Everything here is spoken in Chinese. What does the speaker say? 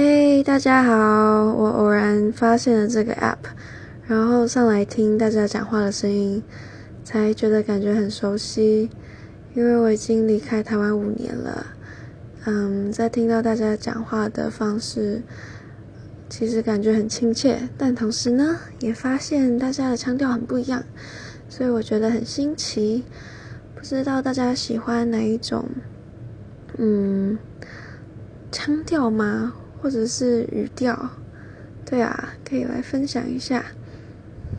嘿，大家好！我偶然发现了这个 app，然后上来听大家讲话的声音，才觉得感觉很熟悉。因为我已经离开台湾五年了，嗯，在听到大家讲话的方式，其实感觉很亲切，但同时呢，也发现大家的腔调很不一样，所以我觉得很新奇。不知道大家喜欢哪一种，嗯，腔调吗？或者是语调，对啊，可以来分享一下。